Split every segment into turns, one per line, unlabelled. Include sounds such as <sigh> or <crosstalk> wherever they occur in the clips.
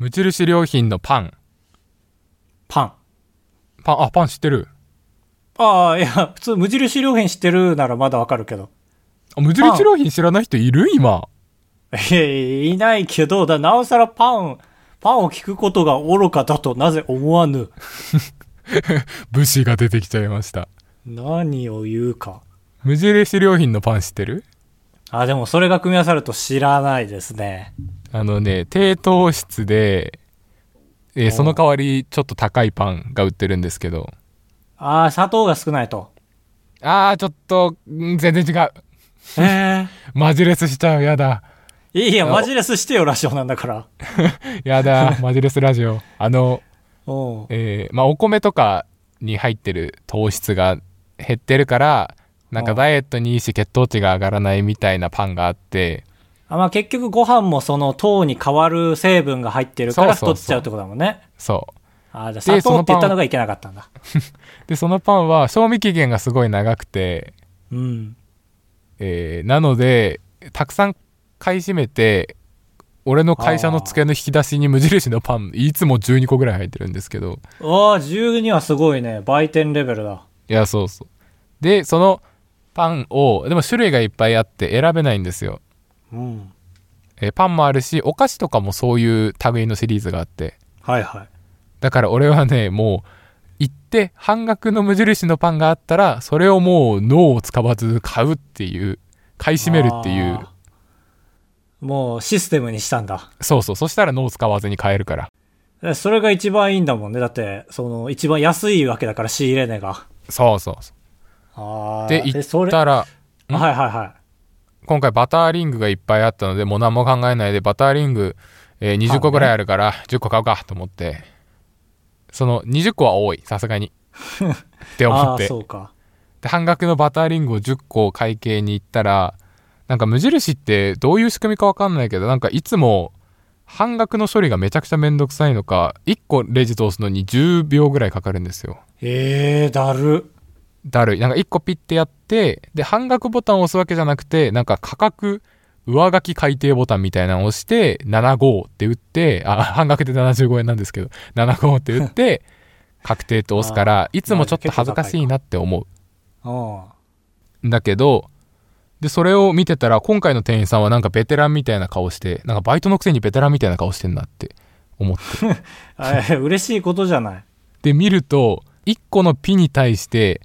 無印良品のパン。
パン。
パン、あ、パン知ってる？
ああ、いや、普通無印良品知ってるならまだわかるけど。
あ無印良品知らない人いる？今。
いやいないけど、だなおさらパン、パンを聞くことが愚かだとなぜ思わぬ。<laughs>
武士が出てきちゃいました。
何を言うか。
無印良品のパン知ってる？
あ、でもそれが組み合わさると知らないですね。
あのね、低糖質で、えー
お
その代わりちょっと高いパンが売ってるんですけど。
ああ、砂糖が少ないと。
あー、ちょっと、ん全然違う。
え <laughs>
マジレスしちゃう。やだ。
えいやいや、マジレスしてよ、ラジオなんだから。<laughs>
やだ。<laughs> マジレスラジオ。あの、
おう
えーまあ、お米とかに入ってる糖質が減ってるから、なんか
うん
ダイエットにいいし血糖値が上がらないみたいなパンがあって、
あ、まあ結局ご飯もその糖に変わる成分が入ってるから太っちゃうってことだもんね。
そう。
あじゃあ砂糖って言ったのがいけなかったんだ。<laughs>
で、そのパンは賞味期限がすごい長くて、
うん。
えーなので、たくさん買い占めて、俺の会社の机の引き出しに無印のパン、いつも12個ぐらい入ってるんですけど、
ああ、12はすごいね。売店レベルだ。
いや、そうそう。で、そのパンを、でも種類がいっぱいあって選べないんですよ。
うん。
えーパンもあるし、お菓子とかもそういう類のシリーズがあって、
はいはい。
だから俺はね、もう、行って半額の無印のパンがあったら、それをもう脳を使わず買うっていう、買い占めるっていう
もうシステムにしたんだ。
そうそう。そしたら脳を使わずに買えるから。
でそれが一番いいんだもんね。だって、その、一番安いわけだから仕入れ値が。
そうそうそ
ああ。
う。で、行
えそれ
ったら、ん？
はいはいはい。
今回バターリングがいっぱいあったので、もう何も考えないで、バターリング、えー20個ぐらいあるから、10個買うかと思って、その20個は多い、さすがに。<laughs> って思って。
そうか。
で、半額のバターリングを10個会計に行ったら、なんか無印ってどういう仕組みかわかんないけど、なんかいつも半額の処理がめちゃくちゃめんどくさいのか、1個レジ通すのに10秒ぐらいかかるんですよ。
ええー、だる。
だるい。なんか1個ピッてやって、で、半額ボタンを押すわけじゃなくて、なんか価格、上書き改定ボタンみたいなのを押して、75って打って、あ、<laughs> 半額で75円なんですけど、75って打って、<laughs> 確定って押すから、いつもちょっと恥ずかしいなって思
う
だけど、で、それを見てたら、今回の店員さんはなんかベテランみたいな顔して、なんかバイトのくせにベテランみたいな顔してんなって思って。<laughs>
え嬉しいことじゃない。
で、見ると、1個のピに対して、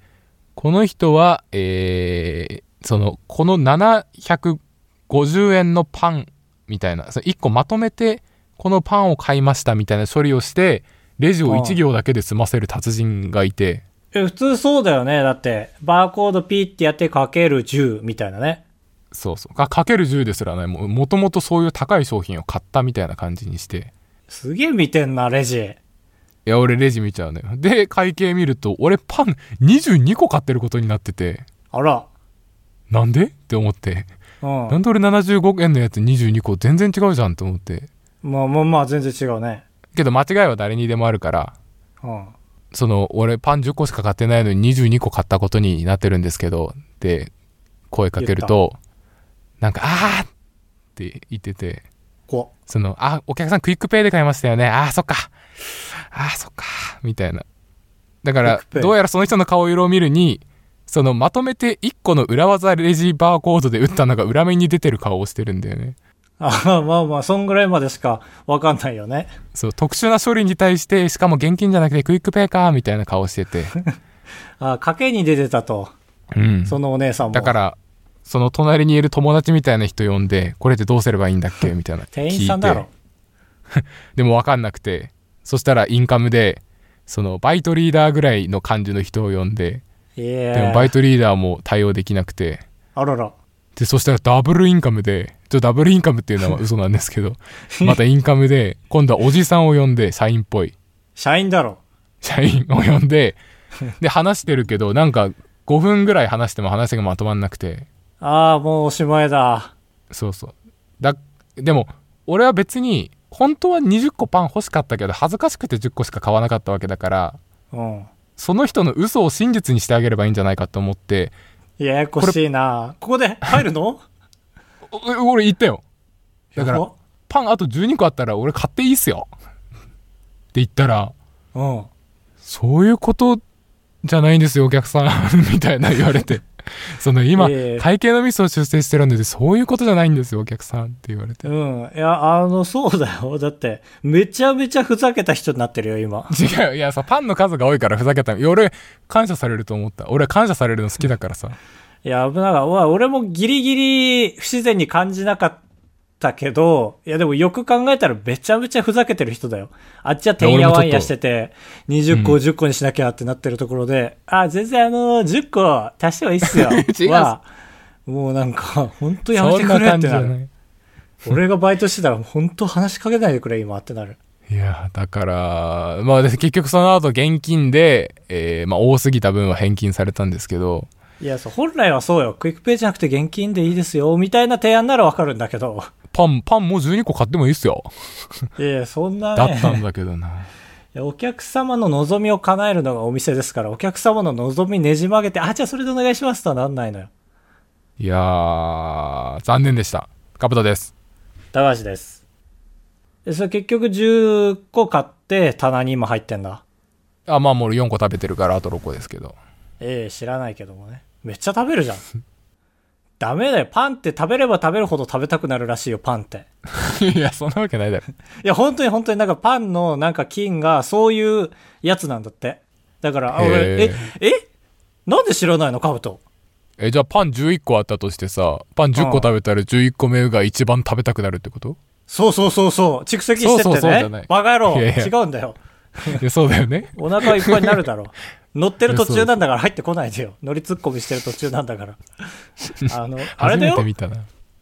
この人は、えー、その、この750円のパンみたいな、その1個まとめて、このパンを買いましたみたいな処理をして、レジを1行だけで済ませる達人がいて、
え、普通そうだよね。だって、バーコードピーってやってかける10みたいなね。
そうそう。かかける10ですらね、ももともとそういう高い商品を買ったみたいな感じにして、
すげえ見てんな、レジ。
いや、俺レジ見ちゃうのよ。で、会計見ると、俺パン22個買ってることになってて、
あら。
なんで？って思って。
うん。
なんで俺75円のやつ22個全然違うじゃんと思って。
まあまあまあ、全然違うね。
けど間違いは誰にでもあるから、
うん。
その、俺パン10個しか買ってないのに22個買ったことになってるんですけど、で、声かけると、なんか、あーって言ってて、
こ
その、あ、お客さん QUICPay で買いましたよね。あー、そっか。あー、そっか。みたいな。だからどうやらその人の顔色を見るに、そのまとめて1個の裏技レジバーコードで打ったのが裏面に出てる顔をしてるんだよね。
あまあまあ、そんぐらいまでしかわかんないよね。
そう、特殊な処理に対して、しかも現金じゃなくて QUICPay か、みたいな顔してて。<laughs>
あ、賭けに出てたと。
うん。
そのお姉さんも。
だから、その隣にいる友達みたいな人呼んで、これってどうすればいいんだっけ？<laughs> みたいな。
店員さんだろ。<laughs>
でも分かんなくて、そしたらインカムで、そのバイトリーダーぐらいの感じの人を呼んで。でもバイトリーダーも対応できなくて、
あらら。
で、そしたらダブルインカムで、ちょ、ダブルインカムっていうのは <laughs> 嘘なんですけど、またインカムで、今度はおじさんを呼んで、社員っぽい。
社員だろ。
社員を呼んで、で、話してるけど、なんか5分ぐらい話しても話がまとまんなくて、
ああ、もうおしまいだ。
そうそう。だ、でも、俺は別に、本当は20個パン欲しかったけど、恥ずかしくて10個しか買わなかったわけだから、
うん。
その人の嘘を真実にしてあげればいいんじゃないかと思って、
ややこしいな。ここで入るの？<laughs>
お俺言ったよ。だからパンあと12個あったら俺買っていいっすよ。言ったら、
うん。
そういうことじゃないんですよ、お客さん。<laughs> みたいな言われて。<laughs> その今、
ええ
会計のミスを修正してるんで、そういうことじゃないんですよ、お客さんって言われて。
うん。いや、あの、そうだよ。だって、めちゃめちゃふざけた人になってるよ、今。<laughs>
違う、いやさ、パンの数が多いからふざけた。俺、感謝されると思った。俺、感謝されるの好きだからさ。
いや、危なか俺もギリギリ不自然に感じなかったけど、いやでもよく考えたらめちゃめちゃふざけてる人だよ。あっちはてんやわんやしてて、20個
うん
10個にしなきゃってなってるところで、あ、全然あの、10個足してもいいっすよ。<laughs> は、もうなんか、本当やめてくれってなる。
ない。
俺がバイトしてたら本当話しかけないでくれ、今ってなる。
いや、だから、まあ、で結局その後現金で、えーまあ、多すぎた分は返金されたんですけど、
いや、そう、本来はそうよ。 QUICPay じゃなくて現金でいいですよ、みたいな提案ならわかるんだけど。
パン、パンもう12個買ってもいいっすよ。
いやいや、そんなね。
だったんだけどな。
お客様の望みを叶えるのがお店ですから、お客様の望みねじ曲げて、あ、じゃあそれでお願いしますとはなんないのよ。
いやー、残念でした。カブトです。
高橋です。で、それ結局10個買って棚に今入ってんだ。
あ、まあもう俺4個食べてるからあと6個ですけど。
ええ知らないけどもね。めっちゃ食べるじゃん。<laughs> ダメだよ。パンって食べれば食べるほど食べたくなるらしいよ、パンって。<laughs>
いや、そんなわけないだろ。
いや、本当に本当になんかパンのなんか菌がそういうやつなんだって。だから、あ俺、
へ
え、え？なんで知らないの？カブト。
え、じゃあパン11個あったとしてさ、パン10個食べたら11個目が一番食べたくなるってこと？
そうそうそうそう。蓄積してってね。
そうそうそう
バカ野郎。
いやいや
違うんだよ。
いや、そうだよね。
お腹いっぱいになるだろう。<laughs> 乗ってる途中なんだから入ってこないでよ。乗り突っ込みしてる途中なんだから。<laughs> あの、あれ
初
だよ。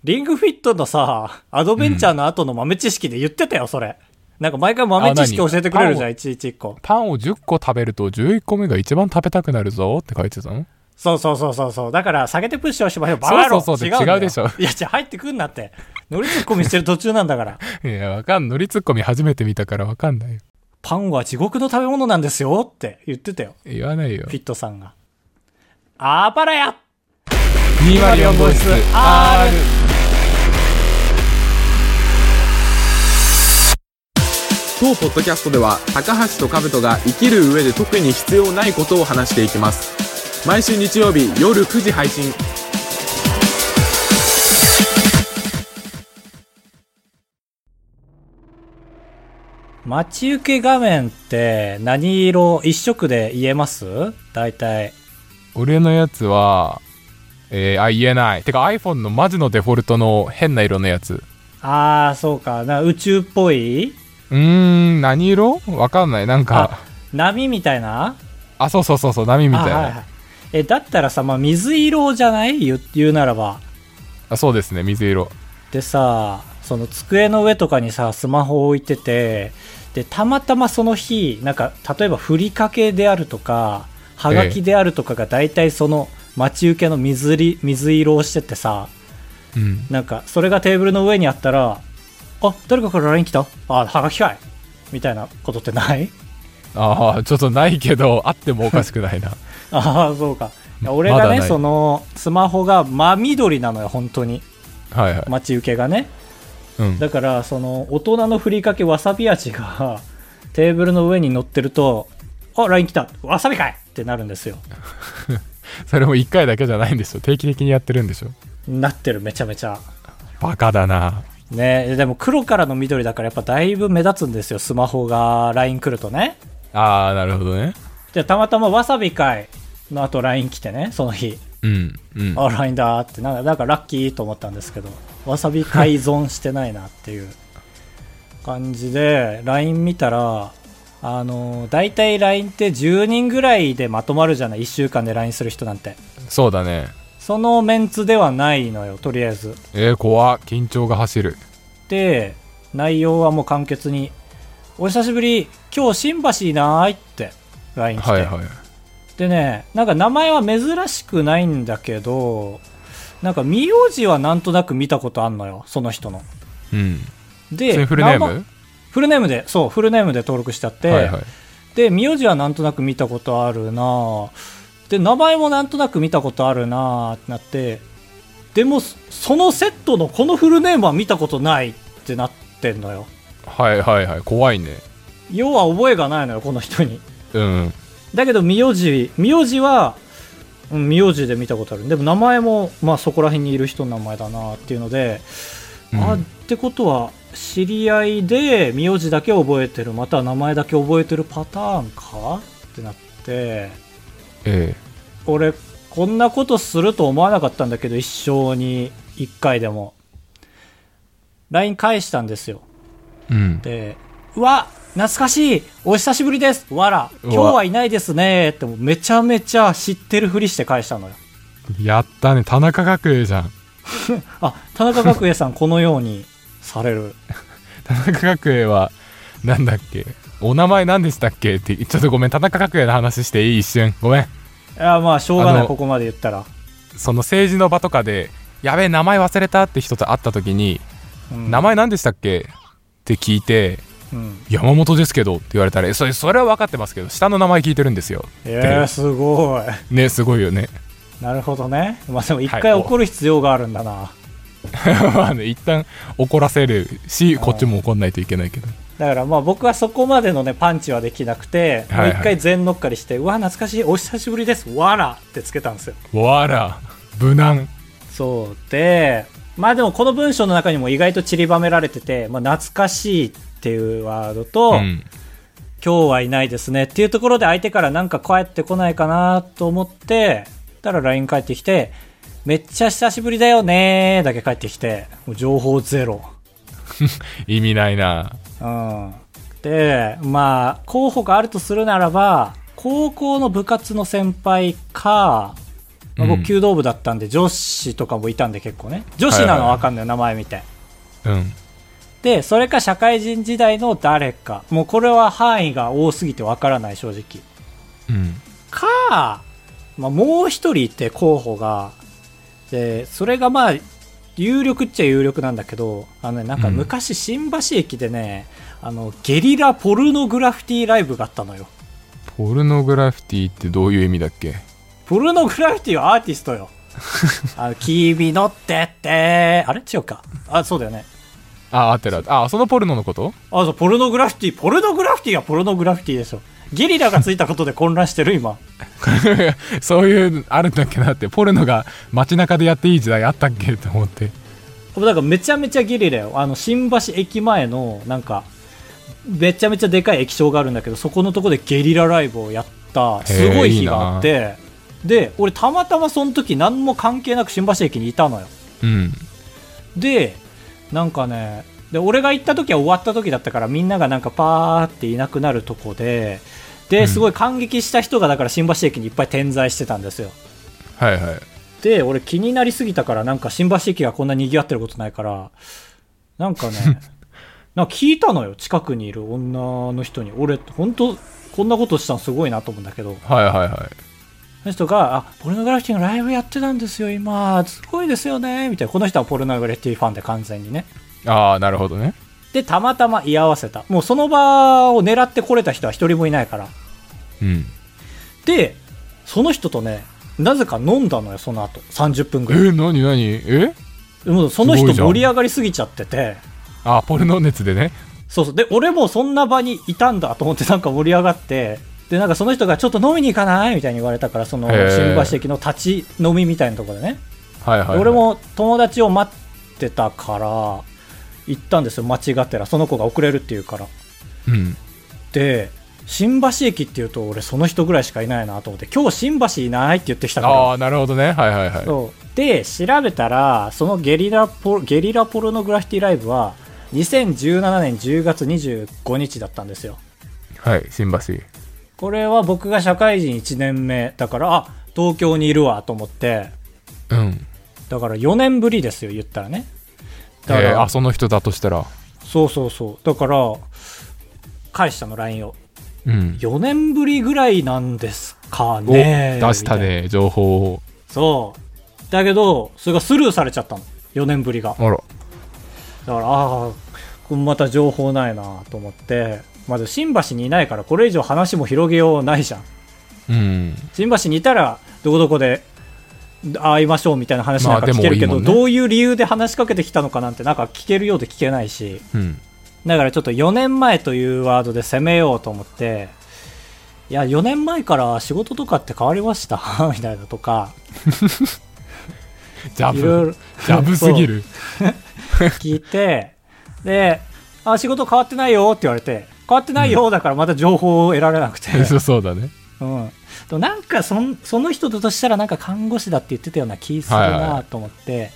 リングフィットのさ、アドベンチャーの後の豆知識で言ってたよ、それ。なんか毎回豆知識教えてくれるじゃん、いちいち一個。
パンを10個食べると11個目が一番食べたくなるぞって書いてたの？
そうそうそうそうそう。だから、下げてプッシュをしましょう。バカ野郎
そうそうそう
違う
でしょ
いや、じゃ入ってくんなって。乗り突っ込みしてる途中なんだから。<laughs>
いや、わかん、乗りツッコミ初めて見たからわかんないよ。
パンは地獄の食べ物なんですよって言ってたよ。
言わないよ
フ。ィットさんが。あばらや
204号室 R。
当ポッドキャストでは高橋と兜が生きる上で特に必要ないことを話していきます毎週日曜日夜9時配信
待ち受け画面って何色一色で言えます？大体。
俺のやつは、えー、あ、言えない。てか iPhone のマジのデフォルトの変な色のやつ。
あー、そうか。な宇宙っぽい？う
ーん、何色？わかんない。なんか、
波みたいな？
あそうそうそうそう、波みたいな。あ,、
あはいはい。え、だったらさ、まあ、水色じゃない？言う言うならば。
そうですね、水色。
でさ、その机の上とかにさ、スマホを置いてて、で、たまたまその日、なんか、例えばふりかけであるとか、はがきであるとかが大体その待ち受けの水り水色をしててさ、
うん。
なんか、それがテーブルの上にあったら、あ、誰かから LINE 来たあ、はがきかいみたいなことってない？
ああ、ちょっとないけど、あってもおかしくないな。<laughs>
ああ、そうか。俺がね、その、スマホが真緑なのよ、本当に。
はいはい。
待ち受けがね。
うん。
だから、その、大人のふりかけわさび味が、<laughs> テーブルの上に乗ってると、あ、LINE 来たわさびかいってなるんですよ。<laughs>
それも1回だけじゃないんでしょ。定期的にやってるんでしょ。
なってる、めちゃめちゃ。
バカだな。
ねでも黒からの緑だからやっぱだいぶ目立つんですよ、スマホが LINE 来るとね。
ああ、なるほどね。
じゃあたまたまわさびかいの後 LINE 来てね、その日。
うん。うん。
あ、LINE だって、なんか、なんかラッキーと思ったんですけど、わさび改存してないなっていう感じで、LINE 見たら、あの、大体 LINE って10人ぐらいでまとまるじゃない ?1 週間で LINE する人なんて。
そうだね。
そのメンツではないのよ、とりあえず。
えー、怖っ緊張が走る。
で、内容はもう簡潔に、お久しぶり、今日新橋いないって LINE 来て。
はいはい。
でね、なんか名前は珍しくないんだけど、なんか名字はなんとなく見たことあんのよ、その人の。
うん。
で、
フルネーム？
フルネームで、そう、フルネームで登録しちゃって、
はいはい。
で、名字はなんとなく見たことあるなぁで、名前もなんとなく見たことあるなぁってなって、でも、そのセットのこのフルネームは見たことないってなってんのよ。
はいはいはい。怖いね。
要は覚えがないのよこの人に
うん
だけど名字名字はうん名字で見たことある。でも名前もまあそこら辺にいる人の名前だなっていうので、
うん。
あってことは知り合いで名字だけ覚えてるまたは名前だけ覚えてるパターンか？ってなって。
え
俺こんなことすると思わなかったんだけど一生に1回でも。LINE 返したんですよ。
えうん。
でうわ懐かしい。お久しぶりです。わら。今日はいないですね。ってめちゃめちゃ知ってるふりして返したのよ。
やったね。田中角栄じゃん。<laughs>
あ田中角栄さんこのようにされる。<laughs>
田中角栄はなんだっけ？お名前何でしたっけ？ってちょっとごめん。田中角栄の話していい一瞬。ごめん。
いやまあしょうがないここまで言ったら、
その政治の場とかでやべえ名前忘れたって人と会った時に、
うん。
名前何でしたっけ？って聞いて
うん。
山本ですけどって言われたらえそれそれは分かってますけど下の名前聞いてるんですよ。
えー、すごい。
ねすごいよね。
なるほどね。まあでも一
はい。
回怒る必要があるんだな、<laughs>
まあね一旦怒らせるしこっちも怒んないといけないけど。
だからまあ僕はそこまでのねパンチはできなくて、
はいはい。
もう一回全乗っかりしてうわ懐かしいお久しぶりですわらってつけたんですよ。
わら。無難。
そう。でまあでもこの文章の中にも意外と散りばめられてて、まあ、懐かしいっていうワードと、
うん。
今日はいないですねっていうところで相手からなんか帰ってこないかなと思ってたら LINE 返ってきてめっちゃ久しぶりだよねーだけ返ってきてもう情報ゼロ。<laughs>
意味ないな。
うん。でまあ候補があるとするならば高校の部活の先輩か、まあ、
うん。
僕弓道部だったんで女子とかもいたんで結構ね。女子なの分かんない名前見て。
うん。
でそれか社会人時代の誰か。もうこれは範囲が多すぎて分からない正直。
うん。
か、まあ、もう一人いて候補がでそれがまあ有力っちゃ有力なんだけどあの、ね、なんか
うん。
昔新橋駅でね、あのゲリラポルノグラフィティライブがあったのよ。
ポルノグラフィティってどういう意味だっけ？
ポルノグラフィティはアーティストよ。<laughs> あの君のってって。あれ？違うか。あそうだよね。
あ合ってるあそのポルノのこと？
あそうポルノグラフィティ。ポルノグラフィティはポルノグラフィティでしょ。ゲリラがついたことで混乱してる今。<laughs>
そういうあるんだっけなって。ポルノが街中でやっていい時代あったっけって思って。
だからめちゃめちゃゲリラよ。あの新橋駅前のなんかめちゃめちゃでかい液晶があるんだけどそこのとこでゲリラライブをやった。すごい日があってで俺たまたまその時何も関係なく新橋駅にいたのよ。
うん。
でなんかねで俺が行った時は終わった時だったからみんながなんかパーっていなくなるとこで
うん。
ですごい感激した人がだから新橋駅にいっぱい点在してたんですよ。
はいはい。
で俺気になりすぎたからなんか新橋駅がこんな賑わってることないからなんかね <laughs> なんか聞いたのよ近くにいる女の人に。俺本当こんなことしたのすごいなと思うんだけど。
はいはいはい。
その人が「あポルノグラフィティのライブやってたんですよ今。すごいですよね」みたいな。この人はポルノグラフィティファンで完全にね。
ああなるほどね。
でたまたま居合わせた。もうその場を狙ってこれた人は一人もいないから。
うん。
でその人とねなぜか飲んだのよその後。30分
え
ぐらい。
何何え？
でもその人盛り上がりすぎちゃってて。
あポルノ熱でね。
そうそう。で俺もそんな場にいたんだと思ってなんか盛り上がってでなんかその人がちょっと飲みに行かないみたいに言われたからその新橋駅の立ち飲みみたいなところでね、
はいはい、はい、
俺も友達を待ってたから行ったんですよ間違ってら。その子が遅れるっていうから。
うん。
で新橋駅っていうと俺その人ぐらいしかいないなと思って今日新橋いないって言ってきたから。
ああなるほどね。はいはいはい。
そう。で調べたらそのゲリラポゲリラポルノグラフィティライブは2017年10月25日だったんですよ。
はい新橋
これは僕が社会人1年目だからあ東京にいるわと思って。
うん。
だから4年ぶりですよ言ったらね。だから、
えーあその人だとしたら。
そうそうそう。だから返したの LINE を。
うん。
4年ぶりぐらいなんですか
お
ね
出したね情報を。
そう。だけどそれがスルーされちゃったの。4年ぶりが。
あら。
だからああまた情報ないなと思ってまず新橋にいないからこれ以上話も広げようないじゃん。
うん。
新橋にいたらどこどこで会いましょうみたいな話なんか聞けるけど、
いいもんね。
どういう理由で話しかけてきたのかなんてなんか聞けるようで聞けないし。
うん。
だからちょっと4年前というワードで攻めようと思って、いや、4年前から仕事とかって変わりました？<laughs> みたいなとか、<laughs>
ジャブ。ジャブすぎる。<laughs>
聞いて、で、あ、仕事変わってないよって言われて、変わってないよだからまた情報を得られなくて、
そうそうだね。
うん。でもなんかそんその人だとしたらなんか看護師だって言ってたような気する
はいはいは
なと思って、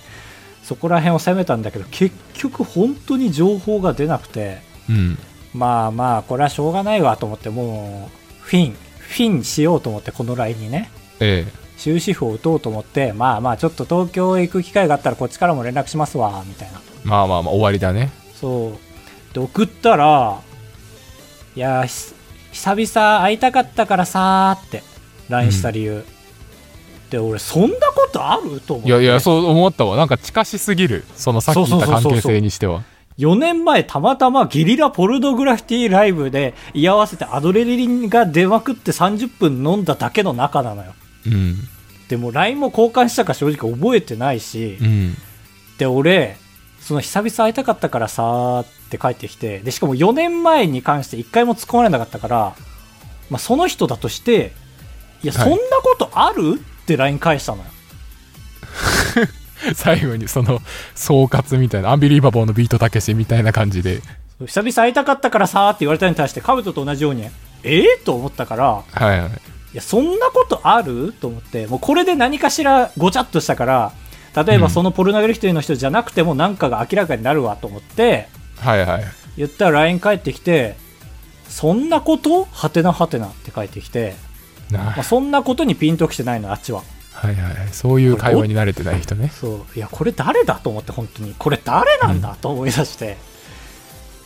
そこら辺を攻めたんだけど結局本当に情報が出なくて
うん。
まあまあこれはしょうがないわと思ってもうフィンフィンしようと思ってこの LINE にね
ええ。
終止符を打とうと思ってまあまあちょっと東京へ行く機会があったらこっちからも連絡しますわみたいな
まあまあまあ、終わりだね。
そうで送ったらいやひ久々会いたかったからさーって LINE した理由、で俺そんなことあると思って
いやいや、そう思ったわ。なんか近しすぎる。そのさっき言った関係性にしては。
4年前たまたまゲリラポルノグラフィティライブで居合わせてアドレナリンが出まくって30分飲んだだけの仲なのよ
うん。
でも LINE も交換したか正直覚えてないし、
うん。
で俺その久々会いたかったからさーって帰ってきてでしかも4年前に関して1回も突っ込まれなかったから、まあ、その人だとしていや、
はい。
そんなことある？って LINE 返したのよ。<laughs>
最後にその総括みたいなアンビリーバボーのビートたけしみたいな感じで。
久々会いたかったからさーって言われたのに対してカブトと同じようにえ？えと思ったから
はいはい。
いやそんなことある？と思ってもうこれで何かしらごちゃっとしたから例え
うん。
ばそのポルノグラフィティの人じゃなくても何かが明らかになるわと思って
はいはい。
言ったら LINE 返ってきてそんなこと？はてなはてなって返ってきて、
な
まあ、そんなことにピンときてないのあっちは。
はいはいはい。そういう会話に慣れてない人ね。
そう。いやこれ誰だと思って本当に。これ誰なんだと思い出して、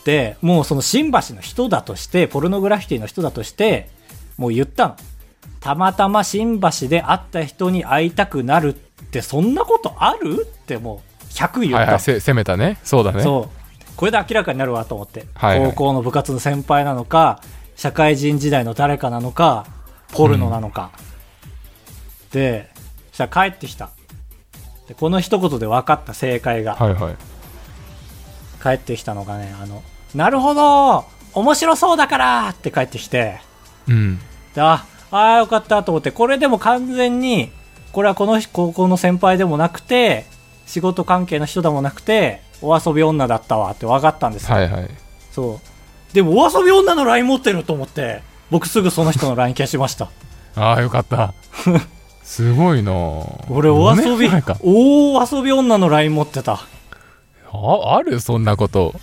でもうその新橋の人だとしてポルノグラフィティの人だとしてもう言ったの。たまたま新橋で会った人に会いたくなるってそんなことある？ってもう100言った。の、
はいはい。せ攻めたね。そうだね。
そうこれで明らかになるわと思って、
はいはい。
高校の部活の先輩なのか社会人時代の誰かなのかポルノなのか、でそしたら帰ってきた。でこの一言で分かった正解が、
はいはい。
帰ってきたのがねあのなるほど面白そうだからって帰ってきて。
うん。
でああーよかったと思ってこれでも完全にこれはこの高校の先輩でもなくて仕事関係の人でもなくてお遊び女だったわって分かったんですよ、
はいはい。
そう。でもお遊び女の LINE 持ってると思って僕すぐその人の LINE 消しました。
ああよかった。<laughs> すごいな。
俺お遊び大遊び女の LINE 持ってた。
ああるそんなこと。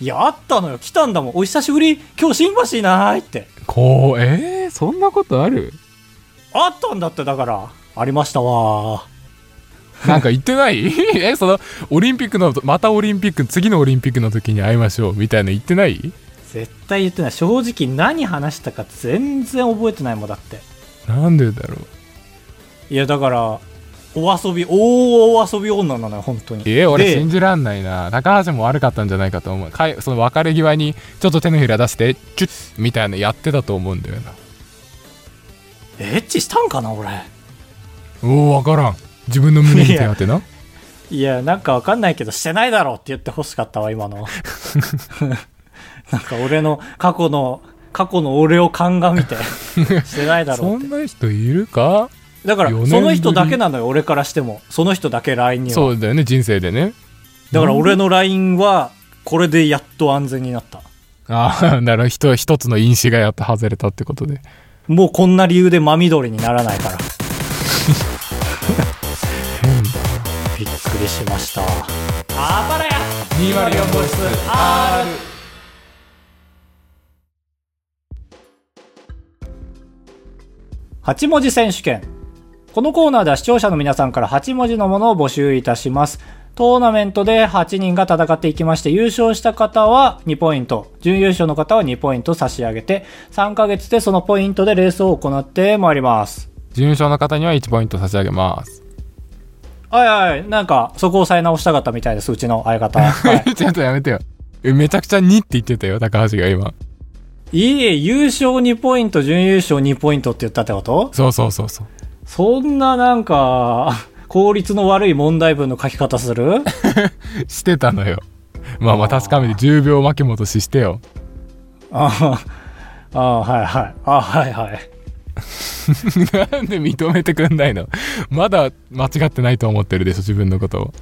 いやあったのよ。来たんだもん。お久しぶり。今日新橋いないって。
こうえー、そんなことある？
あったんだってだから。ありましたわ
なんか言ってない？<laughs> えそのオリンピックのまたオリンピック次のオリンピックの時に会いましょうみたいなの言ってない？
絶対言ってない。正直何話したか全然覚えてないもんだって。
なんでだろう？
いやだからお遊び大遊び女なのよ本当に。
え俺
で
信じらんないな。高橋も悪かったんじゃないかと思う。かいその別れ際にちょっと手のひら出してチュッみたいなのやってたと思うんだよな。
エッチしたんかな俺。
おお分からん自分の胸に手当てな。い
や <laughs> なんかわかんないけどしてないだろうって言ってほしかったわ今の。<laughs> なんか俺の過去の過去の俺を鑑みて <laughs> してないだろ
そう
って。
んな人いるか？
だから
4年ぶり。
その人だけなのよ俺からしても。その人だけ LINE には。
そうだよね人生でね。
だから俺の LINE はこれでやっと安全になった。
ああだから一一つの因子がやっと外れたってことで。
もうこんな理由で真緑にならないからりしました。あばらや。
204号室
R 8文字選手権。このコーナーでは視聴者の皆さんから8文字のものを募集いたします。トーナメントで8人が戦っていきまして優勝した方は2ポイント。準優勝の方は2ポイント差し上げて3ヶ月でそのポイントでレースを行ってまいります。
準優勝の方には1ポイント差し上げます
はいはいなんかそこを抑え直したかったみたいですうちの相方、<laughs> はい。
ちょっとやめてよ。えめちゃくちゃ2って言ってたよ高橋が今
いいえ、優勝2ポイント、準優勝2ポイントって言ったってこと？
そうそうそうそう。
そんななんか、<laughs> 効率の悪い問題文の書き方する？<laughs>
してたのよ。まあまあ確かめて10秒巻き戻ししてよ。
ああ、ああ、はいはい。ああ、はいはい。<laughs>
なんで認めてくんないの？まだ間違ってないと思ってるでしょ自分のことを。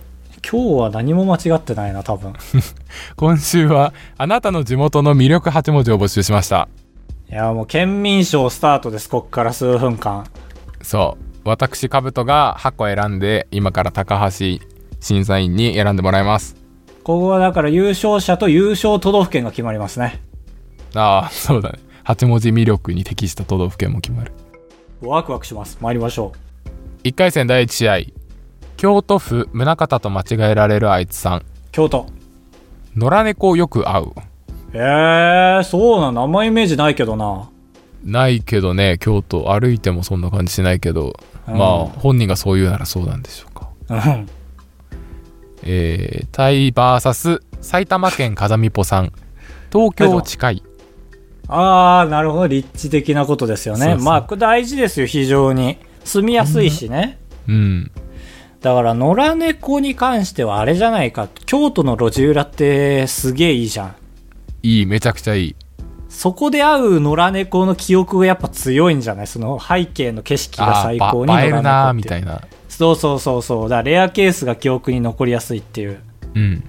今日は何も間違ってないな、多分。<laughs>
今週はあなたの地元の魅力8文字を募集しました。
いや、もう県民賞スタートです、こっから数分間。
そう。私カブトが8個選んで今から高橋審査員に選んでもらいます。
ここはだから優勝者と優勝都道府県が決まりますね。
ああそうだね。8文字魅力に適した都道府県も決まる
ワクワクします。参りましょ
1回戦第1試合京都府宗像と間違えられるあいつさん
う。京都。
野良猫よく会う
えー、そうなんだ。あんまイメージないけどな。
ないけどね京都歩いてもそんな感じしないけど、
うん
まあ本人がそう言うならそうなんでしょうか
うん。
えー、タイ VS 埼玉県風見ぽさん東京近い
あー、なるほど。立地的なことですよね。
そうそう
まあ、これ大事ですよ、非常に。住みやすいしね。
うん
だから、野良猫に関してはあれじゃないか。京都の路地裏ってすげえいいじゃん。
いいめちゃくちゃいい
そこで会う野良猫の記憶がやっぱ強いんじゃない？その背景の景色が
あ
最高に
ーば映えるなーみ
い
たいな
そうそうそうそう。だレアケースが記憶に残りやすいっていう。
うん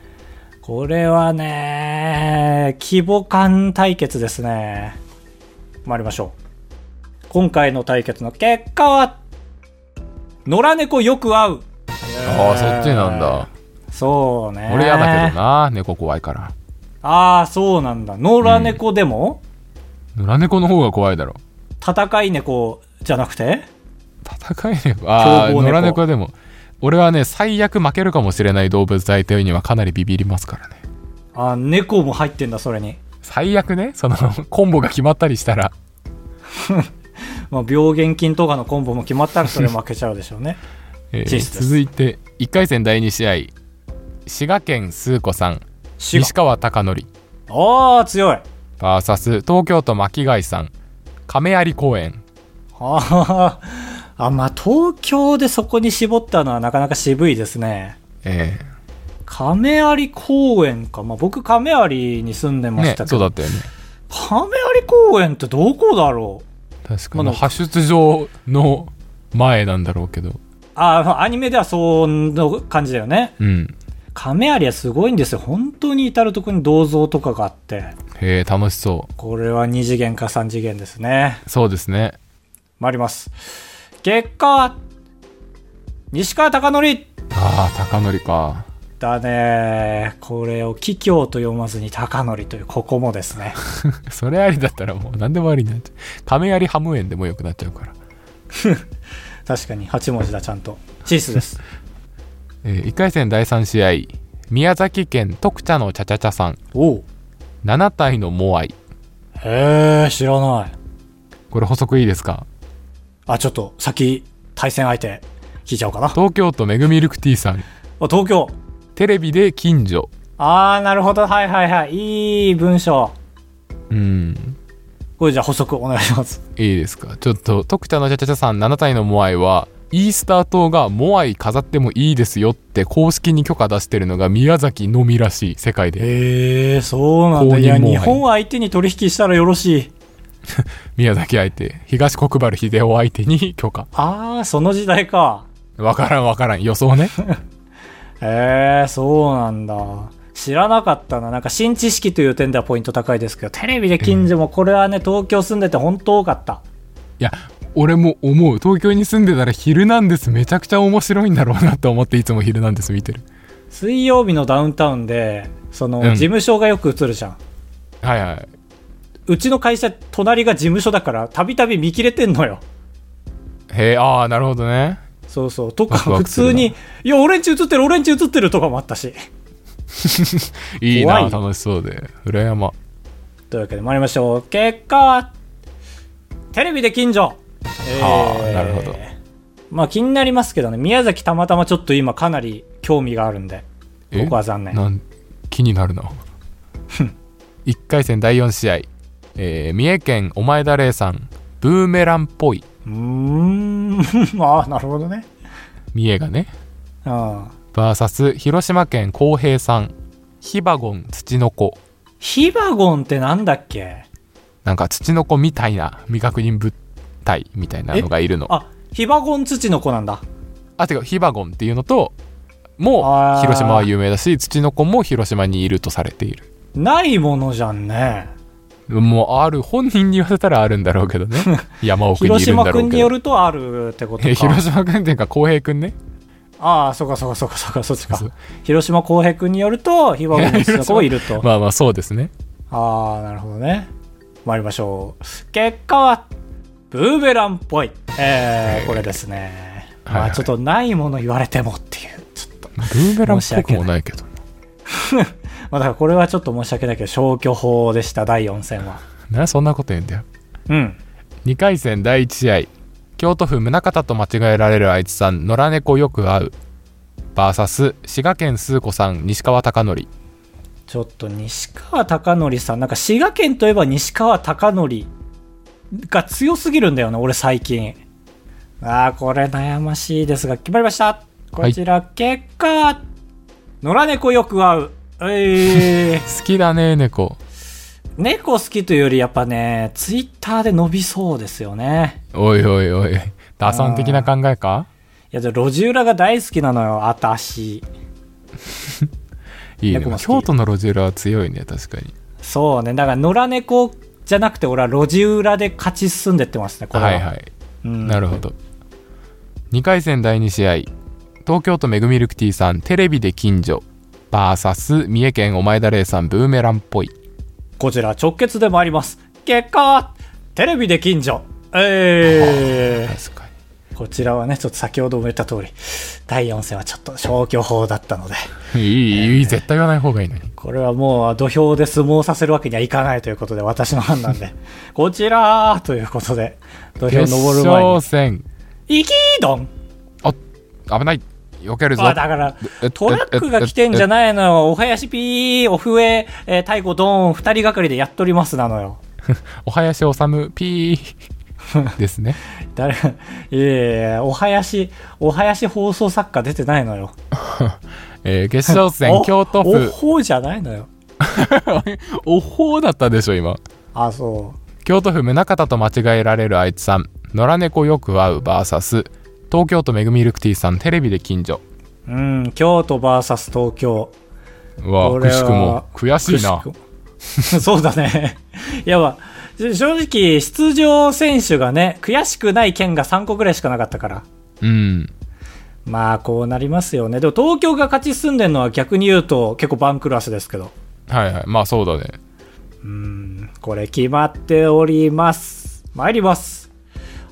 これはね、規模感対決ですね。参りましょう。今回の対決の結果は、野良猫よく会う。
ああそっちなんだ
そうね。
俺嫌だけどな猫怖いから
ああ、そうなんだ。野良猫でも、
野良猫の方が怖いだろ
戦い猫じゃなくて？
戦い猫？ああ野良猫でも俺はね最悪負けるかもしれない動物相手にはかなりビビりますからね。
あー猫も入ってんだ、それに。
最悪ねそのコンボが決まったりしたら。<laughs>
まあ、病原菌とかのコンボも決まったらそれ負けちゃうでしょうね。<laughs>
えー続いて1回戦第2試合。滋賀県スー子さん。西川貴教。
ああ、強い。
VS 東京都巻貝さん。亀有公園。
ああ、あ、まあ、東京でそこに絞ったのはなかなか渋いですね。
え
亀有公園か。まあ、僕亀有に住んでましたけど。
そうだったよね
亀有公園ってどこだろう？
確か
まだ
に派出所の前なんだろうけど
ああ、まあアニメではそんな感じだよね。
うん
亀有はすごいんですよ。本当に至るところに銅像とかがあって。
へえ楽しそ
これは2次元か3次元ですね。
うそうですね
参ります。結果は、西川貴教。
ああ貴教か。
だね。これを桔梗と読まずに貴教という、ここもですね。<laughs>
それありだったらもう何でもありになっちゃう。亀有ハム園でもよくなっちゃうから。<laughs>
確かに8文字だ、ちゃんと。チースです。<laughs>
え1回戦第3試合。宮崎県徳茶のチャチャチャさん。
おう。
7体のモアイ。
へえ、知らない。
これ補足いいですか？
あ、ちょっと、先、対戦相手、聞いちゃおうかな。あ、
東京都めぐみルクティーさん
東京。
テレビで近所
あー、なるほど。はいはいはい。いい文章。
うん
これじゃあ補足お願いします。
いいですか？ちょっと徳茶のチャチャチャさん7体のモアイはイースター島がモアイ飾ってもいいですよって公式に許可出してるのが宮崎のみらしい世界で
へえ、そうなんだ。いや、
も
日本相手に取引したらよろしい。<laughs>
宮崎相手東国原秀夫相手に許可
あー、その時代か。
わからんわからん予想ね
へ <laughs> え、そうなんだ。知らなかったな。なんか新知識という点ではポイント高いですけど、テレビで近所もこれはね、東京住んでて本当多かった。
いや俺も思う東京に住んでたら「ヒルナンデス」めちゃくちゃ面白いんだろうなと思っていつも「ヒルナンデス」見てる
水曜日のダウンタウンで、その、
うん
事務所がよく映るじゃん。
はいはいう
ちの会社、隣が事務所だから、たびたび見切れてんのよ。
へえああなるほどね
そうそう。とか、普通に、いや、俺んち映ってる、俺んち映ってるとかもあったし。<laughs>
いいな楽しそうで裏山
というわけで参りましょう。結果は、テレビで近所。
はあなるほど。
まあ気になりますけどね、宮崎たまたまちょっと今かなり興味があるんで、
え？
僕は残念。
なん気になるな1回戦第4試合、えー三重県お前田玲さんブーメランっぽい。う
ーん、<laughs> ああ、なるほどね。
三重がね。
あ
VS 広島県浩平さんヒバゴンツチノコ
ヒバゴンってなんだっけ？
なんかツチノコみたいな未確認物体みたいなのがいるの。
あ、ヒバゴン土の子なんだ。
あてかヒバゴンっていうのとも広島は有名だしツチノコも広島にいるとされている。
ないものじゃんね。
もうある本人に言わせたらあるんだろうけどね <laughs> 山奥にい
広
るんだろうけど
島君によるとあるってこと
え
か。
広島君っていうか浩平君ね
ああ、そうかそうかそうかそうか、そっちか。広島浩平君によると、ヒバゴン土の子がいると。<laughs>
まあまあそうですね
ああ、なるほどね。参りましょう。結果は、ブーベランっぽい。えー、これですね。
はいはい
まあちょっとないもの言われてもっていう。ちょっと。
ブーメランっぽくもないけど <laughs>
まあだからこれはちょっと申し訳ないけど、消去法でした、第4戦は。
なそんなこと言うんだよ
うん。
2回戦第1試合京都府宗像と間違えられるあいつさん野良猫よく会う VS 滋賀県スー子さん西川貴教
ちょっと西川貴教さん、なんか滋賀県といえば西川貴教が強すぎるんだよね、俺最近。ああ、これ悩ましいですが、決まりました。こちら、結果、野良猫よく会う。えー、
好きだね猫。
猫好きというよりやっぱね、ツイッターで伸びそうですよね。
おいおいおい。打算的な考えか？
いや、で路地裏が大好きなのよ、あたし。<laughs>
いいね。京都の路地裏は強いね確かに。
そうね、だから野良猫じゃなくて俺は路地裏で勝ち進んでってますね、これは。
はいはい。
うん。
なるほど。2回戦第2試合。東京都めぐみルクティーさんテレビで近所 VS 三重県お前田玲さんブーメランっぽい。
こちら直結で参ります。結果は、テレビで近所。えー、
確かに。
こちらはね、ちょっと先ほども言った通り、第4戦はちょっと消去法だったので、
いいいい絶対言わない方がいいのに。
これはもう土俵で相撲させるわけにはいかないということで、私の判断で、<laughs> こちらということで、土俵
決
登る前
勝戦。
に、イキードン
危ない避けるぞ
あ、だから、トラックが来てんじゃないのよ。お囃子ピー、お笛、えー、太鼓ドーン、二人がかりでやっとりますなのよ。<laughs>
お林修ピーですね <laughs>
誰、いやいやいやお囃子、お囃子放送作家出てないのよ。<laughs>
えー決勝戦
お
京都
お
府
ほうじゃないのよ。
おほうだったでしょ今
あ、そ
京都府宗像と間違えられるあいつさん野良猫よく会う VS 東京都めぐみルクティーさんテレビで近所
う。うん、京都 VS 東京。
うわくしくも悔しいな <laughs>
そうだね。い <laughs> や、まあ、正直、出場選手がね、悔しくない県が3個ぐらいしかなかったから。
うん
まあ、こうなりますよね。でも、東京が勝ち進んでるのは逆に言うと結構バンクラスですけど。
はいはいまあそうだね
うん、これ決まっております。参ります。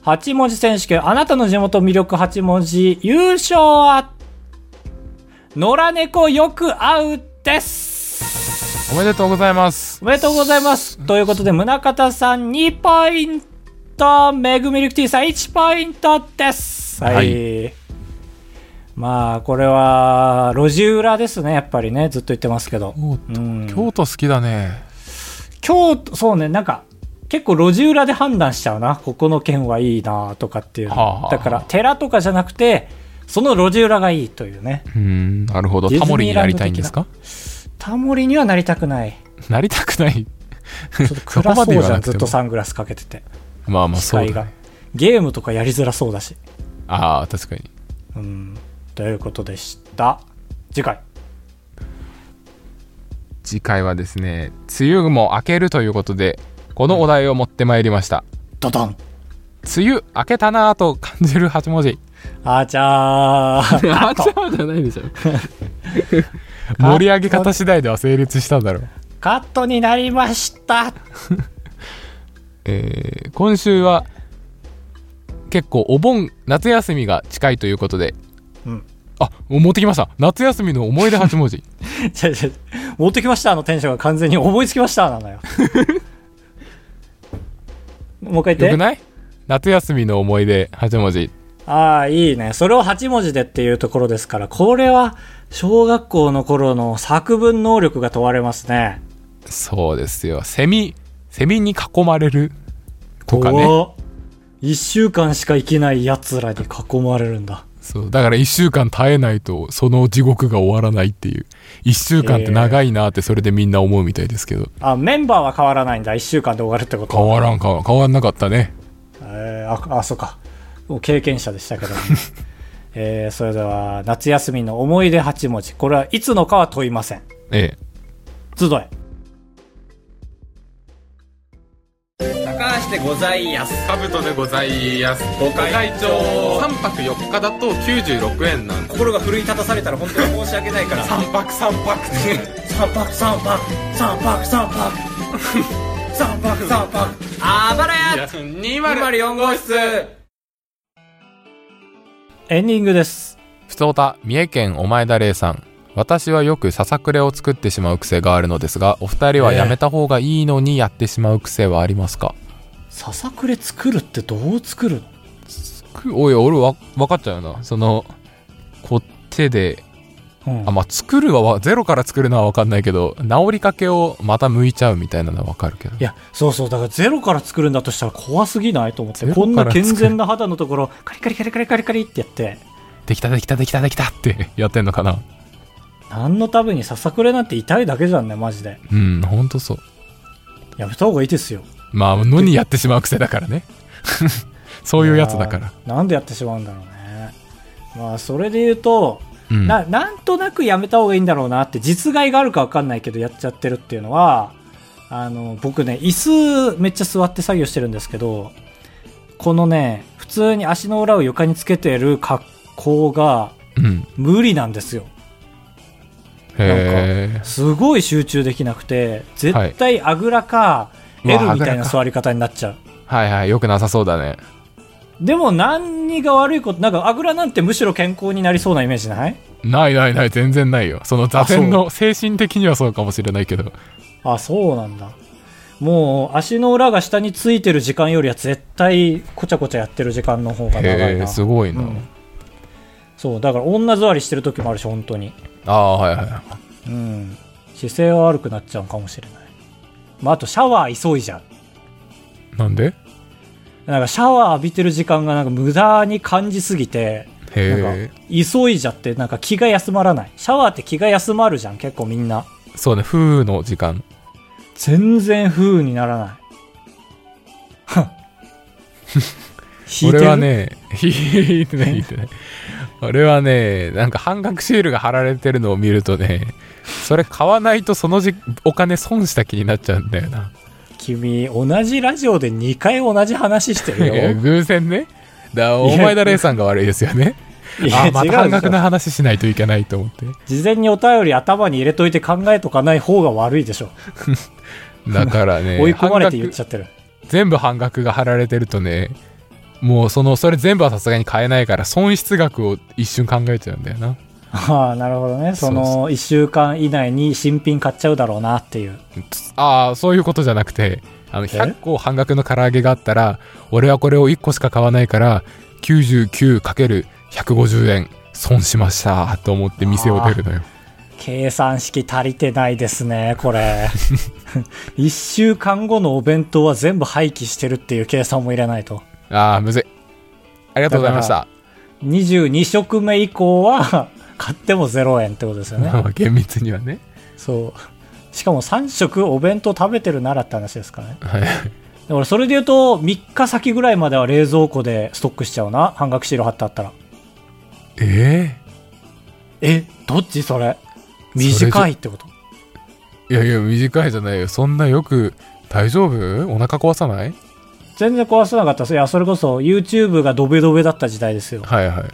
8文字選手権、あなたの地元魅力8文字、優勝は、野良猫よく会うです。
おめでとうございます
おめでとうございます。<laughs> ということで、宗像さん2ポイント、めぐみるくティさん1ポイントです。はい。
はい
まあ、これは、路地裏ですね、やっぱりね、ずっと言ってますけど。
お
うん
京都好きだね
京都、そうね、なんか、結構路地裏で判断しちゃうな。ここの県はいいなとかっていうの。
はあはあ
だから、寺とかじゃなくて、その路地裏がいいというね。
うんなるほどタモリになりたいんですか？
タモリにはなりたくない。
なりたくない
ちょっと暗そうじゃん、ずっとサングラスかけてて。
まあまあそうだね。
ゲームとかやりづらそうだし。
ああ確かに
うん。ということでした。次回。
次回はですね梅雨も明けるということでこのお題を持ってまいりました
ドドン。
梅雨明けたなぁと感じる8文字
あちゃー。
あちゃうじゃないでしょ <laughs> 盛り上げ方次第では成立しただろう
カットになりました。<laughs>
えー今週は結構お盆夏休みが近いということで
うん。
あ持ってきました夏休みの思い出8文字 <laughs>
持ってきましたのテンションが完全に思いつきましたなのよ。もう一回言って。
よくない？夏休みの思い出8文字
ああ、いいね。それを8文字でっていうところですから、これは小学校の頃の作文能力が問われますね。
そうですよセミセミに囲まれる？とかね
怖っ一週間しか生きない奴らに囲まれるんだ。
そう。だから1週間耐えないとその地獄が終わらないっていう。1週間って長いなってそれでみんな思うみたいですけど、
あメンバーは変わらないんだ。1週間で終わるってこと
変わらん変わ変わんなかったね。
えー、ああそうか。もう経験者でしたけど、<laughs> えー、それでは夏休みの思い出8文字。これはいつのかは問いません。
ええ。
集え
高橋でございやす。
カブトでございます。
ご会長。
3泊4日だと96円なんで
心が奮い立たされたら本当に申し訳ないから。
3泊3泊。<laughs>
三泊三泊。三泊三泊。<laughs> 三泊三泊。あばらや。
204号室。
エンディングです。
ふつおた三重県お前田玲さん。私はよくささくれを作ってしまう癖があるのですがお二人はやめた方がいいのにやってしまう癖はありますか、
ささくれ作るってどう作る？
くおい俺わ分かっちゃうな。そのこう手で
うん。
あまあ作るはわゼロから作るのは分かんないけど治りかけをまた剥いちゃうみたいなのは分かるけど。
いやそうそう。だからゼロから作るんだとしたら怖すぎないと思って。こんな健全な肌のところカリカリカリカリカリカリってやって。
できたできたできたできたって。やってんのかな？
何のためにささくれなんて痛いだけじゃんねマジで。
うんほんとそう。
やめた方がいいですよ
まあのにやってしまう癖だからね。<laughs> そういうやつだから。
なんでやってしまうんだろうね。まあそれで言うと、
うん。
ななんとなくやめた方がいいんだろうなって実害があるか分かんないけどやっちゃってるっていうのはあの僕ね椅子めっちゃ座って作業してるんですけどこのね普通に足の裏を床につけてる格好が
うん。
無理なんですよ。
へえ
すごい集中できなくて絶対あぐらか
うわ
L みたいな座り方になっちゃう。
はいはいよくなさそうだね。
でも何が悪いことなんかあぐらなんてむしろ健康になりそうなイメージない？
ないないない全然ないよ。その座禅の精神的にはそうかもしれないけど。
あそうなんだ。もう足の裏が下についてる時間よりは絶対こちゃこちゃやってる時間の方が長いな。
すごいな、
うん。そうだから女座りしてる時もあるし本当に。
ああはいはい。
うん。姿勢は悪くなっちゃうかもしれないまああとシャワー急いじゃう。
なんで？
なんかシャワー浴びてる時間がなんか無駄に感じすぎてなんか急いじゃってなんか気が休まらない。シャワーって気が休まるじゃん結構みんな。
そうね風の時間。
全然風にならない。<laughs>
俺はね <laughs> 引いてない引いてない。俺はねなんか半額シールが貼られてるのを見るとねそれ買わないとそのじお金損した気になっちゃうんだよな。
君同じラジオで2回同じ話してるよ。
偶然ね。だお前だレイさんが悪いですよね。あまた半額の話しないといけないと思って。
事前にお便り頭に入れといて考えとかない方が悪いでしょ、<laughs>
だからね。
追い込まれて言っちゃってる。
全部半額が貼られてるとねもうそのそれ全部はさすがに買えないから損失額を一瞬考えちゃうんだよな
ああなるほどね。その1週間以内に新品買っちゃうだろうなっていう。
ああそういうことじゃなくてあの100個半額の唐揚げがあったら俺はこれを1個しか買わないから 99×150 円損しましたと思って店を出るのよ。
計算式足りてないですねこれ。<laughs> 1週間後のお弁当は全部廃棄してるっていう計算も入れないと。
ああむずい。ありがとうございました。
22食目以降は買っても0円ってことですよね。
まあ厳密にはね。
そう。しかも3食お弁当食べてるならって話ですからね。
はい。
だからそれで言うと3日先ぐらいまでは冷蔵庫でストックしちゃうな。半額シール貼ってあったら。
え
えどっちそれ？短いってこと？
えいやいや短いじゃないよ。そんなよく大丈夫？お腹壊さない？
全然壊さなかったです。いやそれこそ YouTube がドベドベだった時代ですよ。
はいはい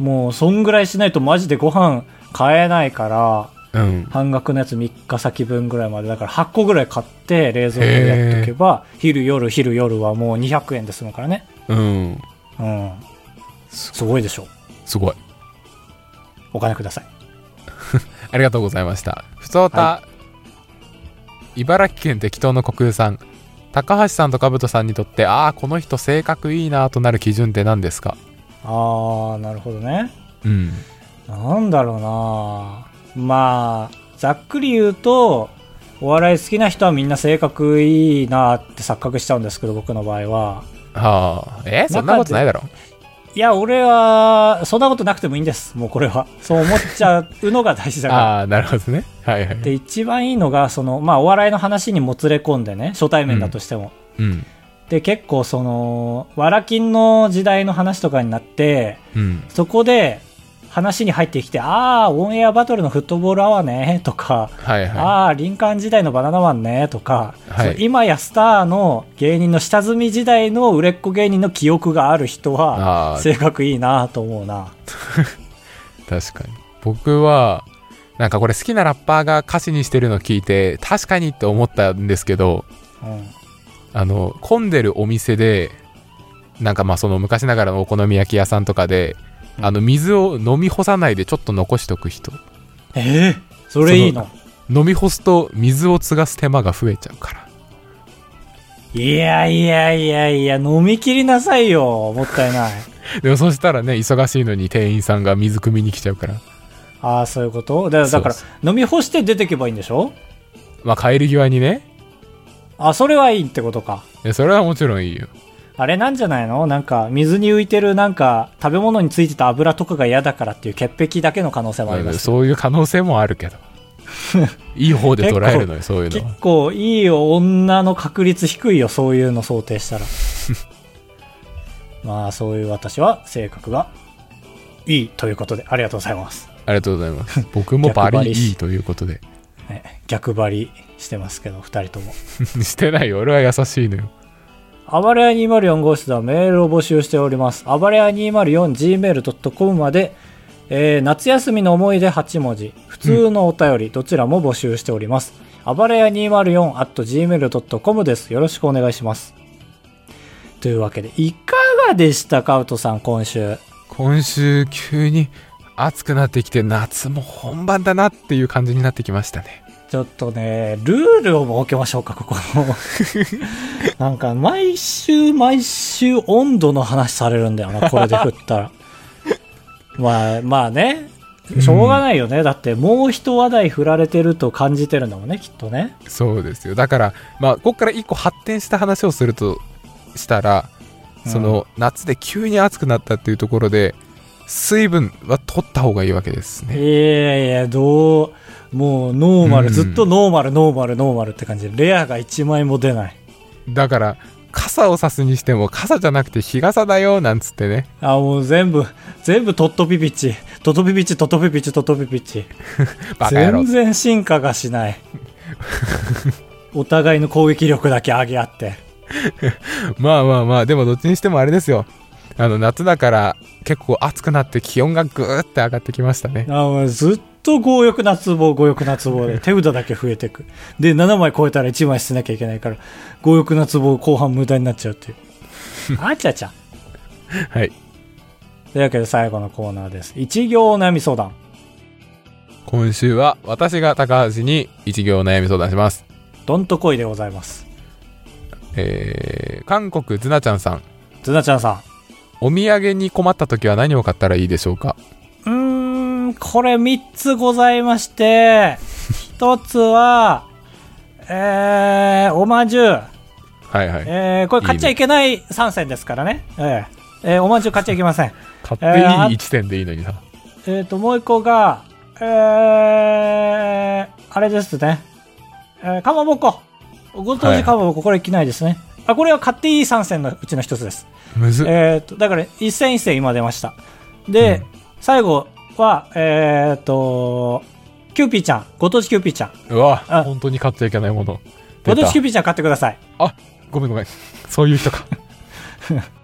もうそんぐらいしないとマジでご飯買えないから
うん。
半額のやつ3日先分ぐらいまで。だから8個ぐらい買って冷蔵庫でやっとけば昼夜昼夜はもう200円で済むからね。
うん。
うん。すごいでしょ。
すごい。
お金ください。<laughs>
ありがとうございました。ふつおた、
は
茨城県適当の国空さん。高橋さんと兜さんにとって、ああ、この人性格いいなとなる基準って何ですか？
ああなるほどね
うん。
なんだろうなまあざっくり言うとお笑い好きな人はみんな性格いいなって錯覚しちゃうんですけど僕の場合は
はあ、え？そんなことないだろ。
いや、俺は、そんなことなくてもいいんです。もうこれは。そう思っちゃうのが大事だから。<laughs>
ああ、なるほどね。はいはい。
で、一番いいのが、その、まあ、お笑いの話にもつれ込んでね、初対面だとしても。
うん。
で、結構その、わらきんの時代の話とかになって、
うん。
そこで話に入ってきて、ああ、オンエアバトルのフットボールアワーね、とか、
はいは
ああ、林間時代のバナナマンね、とか、
はい
今やスターの芸人の下積み時代の売れっ子芸人の記憶がある人は、性格いいなと思うな。
い。<laughs> 確かに。僕は、なんかこれ好きなラッパーが歌詞にしてるの聞いて、確かにって思ったんですけど、
うん。
あの、混んでるお店で、なんかまあその昔ながらのお好み焼き屋さんとかで、
うん
あの水を飲み干さないでちょっと残しとく人。
ええそれいいの？
飲み干すと水を継がす手間が増えちゃうから。
いやいやいやいや、飲み切りなさいよ。もったいない。<laughs>
でもそしたらね、忙しいのに店員さんが水汲みに来ちゃうから。
ああ、そういうこと？だだから
そう、
飲み干して出てけばいいんでしょ？
まあ帰り際にね、
あ、それはいいってことか。
いやそれはもちろんいいよ。
あれなんじゃないの？なんか、水に浮いてるなんか、食べ物についてた油とかが嫌だからっていう潔癖だけの可能性もあります。
そういう可能性もあるけど。<laughs> いい方で捉えるのよ、そういうの
結
は。
構いい女の確率低いよ、そういうの想定したら。<laughs> まあ、そういう私は性格がいいということで、ありがとうございます。
ありがとうございます。僕もバリいいということで。
ね、逆張りしてますけど、二人とも。<laughs>
してないよ。俺は優しいのよ。
暴れ屋204号室ではメールを募集しております。暴れ屋 204gmail.com まで、えー夏休みの思い出8文字、普通のお便り、どちらも募集しております。暴れ屋 204.gmail.com です。よろしくお願いします。というわけで、いかがでしたか、ウトさん、今週？
今週急に暑くなってきて夏も本番だなっていう感じになってきましたね。
ちょっとね、ルールを設けましょうか、ここの。<laughs> なんか、毎週毎週温度の話されるんだよな、これで振ったら。<laughs> まあ、まあね、しょうがないよね。だって、もう一話題振られてると感じてるんだもんね、きっとね。
そうですよ。だから、まあ、ここから一個発展した話をするとしたら、その夏で急に暑くなったっていうところで、水分は取った方がいいわけです
い
ね。
やいや、どう、もうノーマル、
うん
ずっとノーマル、ノーマル、ノーマルって感じで、レアが1枚も出ない。
だから、傘を差すにしても傘じゃなくて日傘だよなんつってね。
あ、もう全部、全部トットピピッチ。トトピピッチ、トトピピッチ、トトピピッチ。<laughs> 全。然進化がしない。お互いの攻撃力だけ上げ合って。<laughs>
まあまあまあ、でもどっちにしてもあれですよ。あの、夏だから結構暑くなって気温がぐーって上がってきましたね。
あもうずっと強欲なツボ、強欲なツボで、<laughs> 手札だけ増えていく。で、7枚超えたら1枚捨てなきゃいけないから、強欲なツボ後半無駄になっちゃうっていう。<laughs> あちゃちゃ。
はい。
というわけで最後のコーナーです。一行お悩み相談。
今週は私が高橋に一行悩み相談します。
どんとこいでございます。
えー、韓国ズナちゃんさん。
ズナちゃんさん。
お土産に困った時は何を買ったらいいでしょうか？
ん、これ3つございまして、1つは、えー、おまんじゅう。
はいはい。
えー、これ買っちゃいけない3選ですからね。えー、えーおまんじゅう買っちゃいけません。
買っていい1点でいいのにさ。
えっ、と、もう一個が、えー、あれですね。えー、かまぼこ。ご当地かまぼこ、これいけないですね。あ、これは買っていい3選のうちの一つです。
むずっ。
えっ、と、だから、一選一選今出ました。で、
うん
最後は、えっ、と、キューピーちゃん。ご当地キューピーちゃん。
うわ
あ、
本当に買っちゃいけないもの。
ご当地キューピーちゃん買ってください。
あ、ごめんごめん。そういう人か。<laughs>